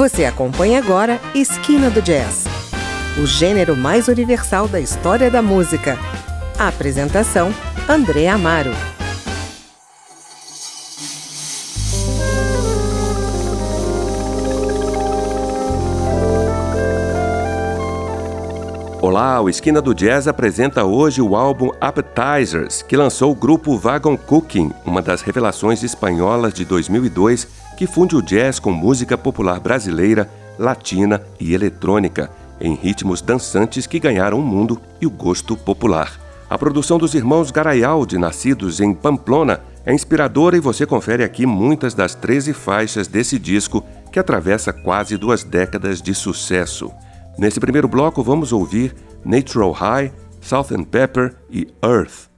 Você acompanha agora Esquina do Jazz, o gênero mais universal da história da música. A apresentação: André Amaro. Olá, o Esquina do Jazz apresenta hoje o álbum Appetizers, que lançou o grupo Wagon Cooking, uma das revelações espanholas de 2002 que funde o jazz com música popular brasileira, latina e eletrônica, em ritmos dançantes que ganharam o mundo e o gosto popular. A produção dos irmãos Garayaldi, nascidos em Pamplona, é inspiradora e você confere aqui muitas das 13 faixas desse disco que atravessa quase duas décadas de sucesso. Nesse primeiro bloco, vamos ouvir Natural High, and Pepper e Earth.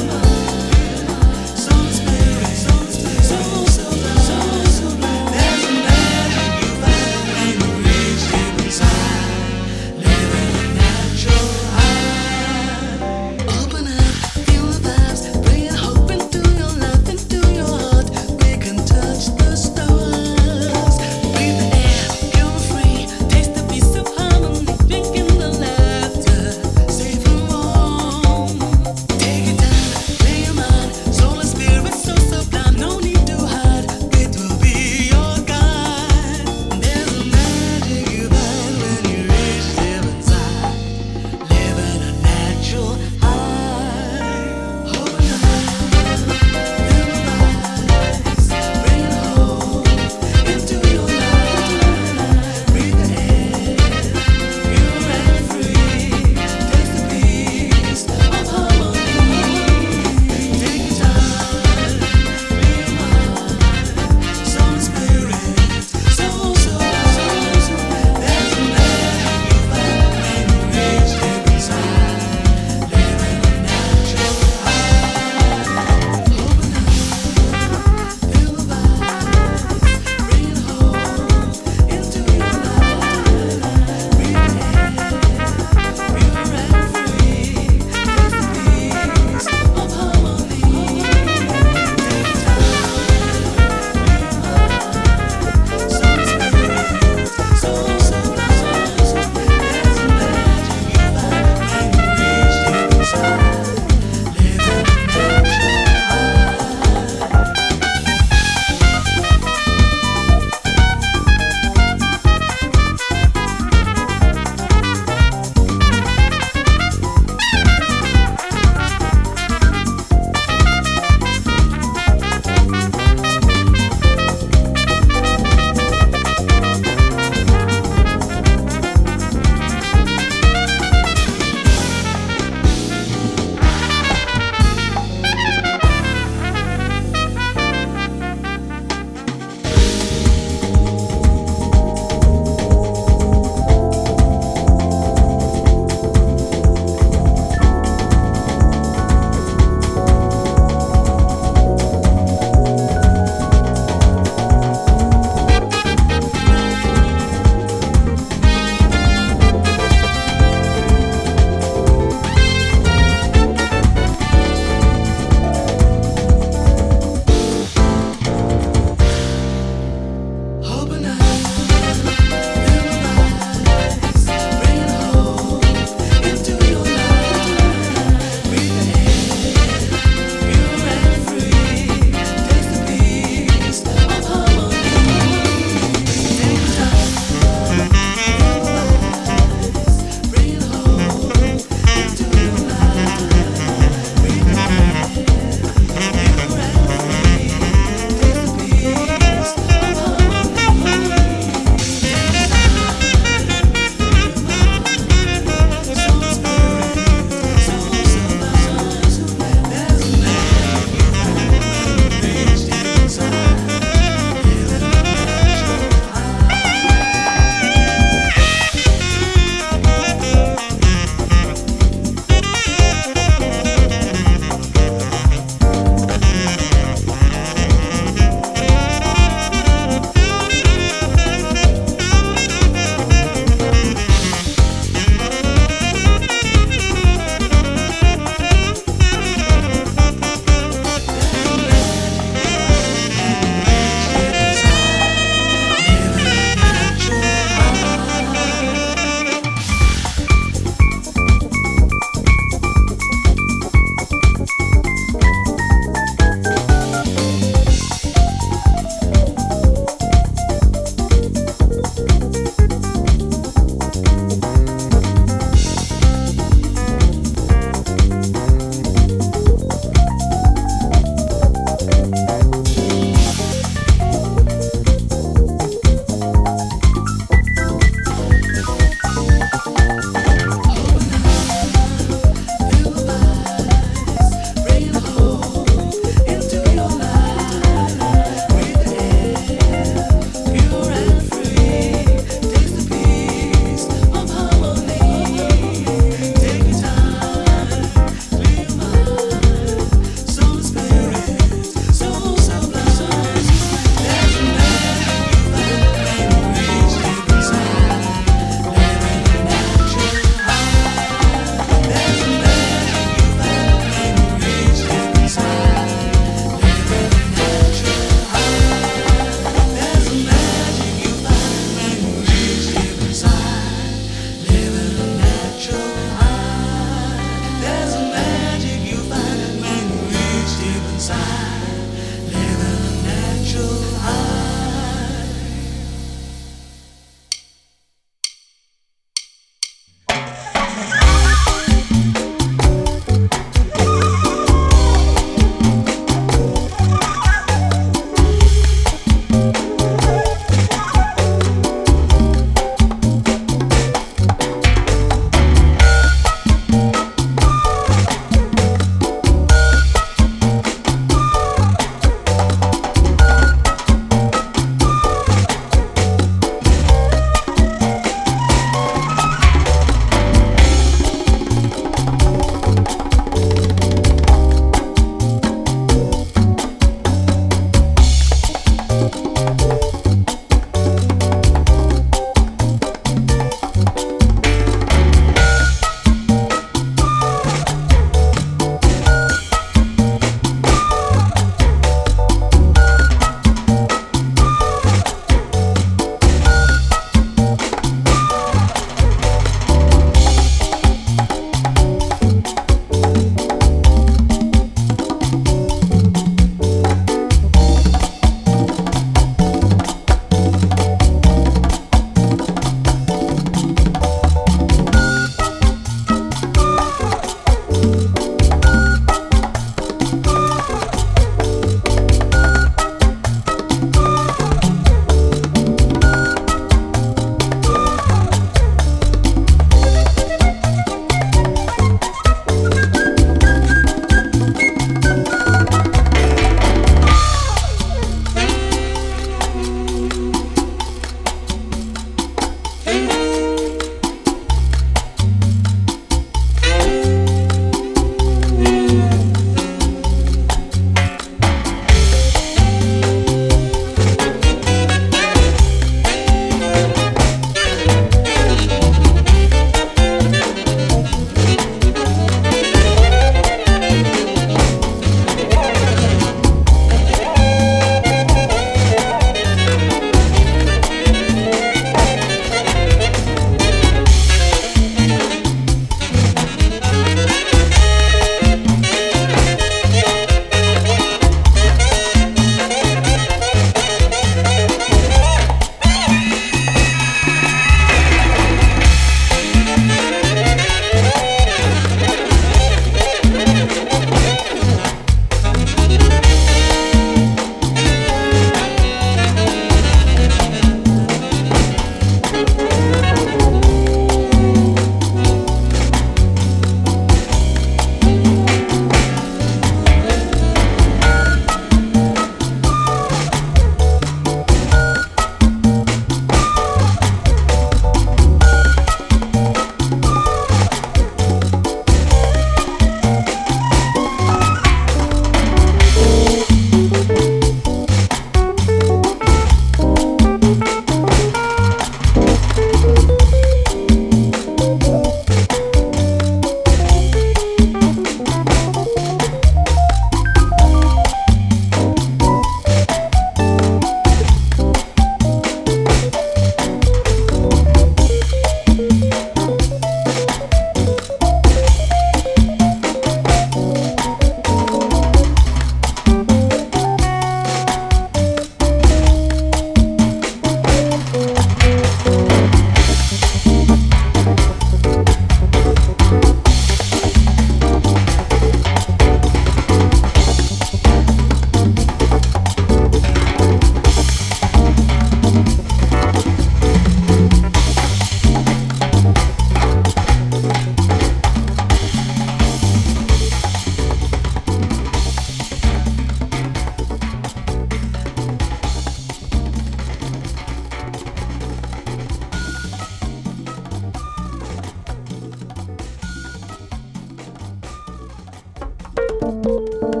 you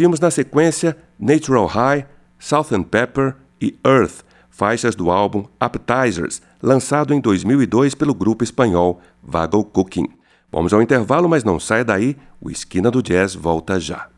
Ouvimos na sequência Natural High, Southern Pepper e Earth, faixas do álbum Appetizers, lançado em 2002 pelo grupo espanhol Vago Cooking. Vamos ao intervalo, mas não saia daí, o Esquina do Jazz volta já.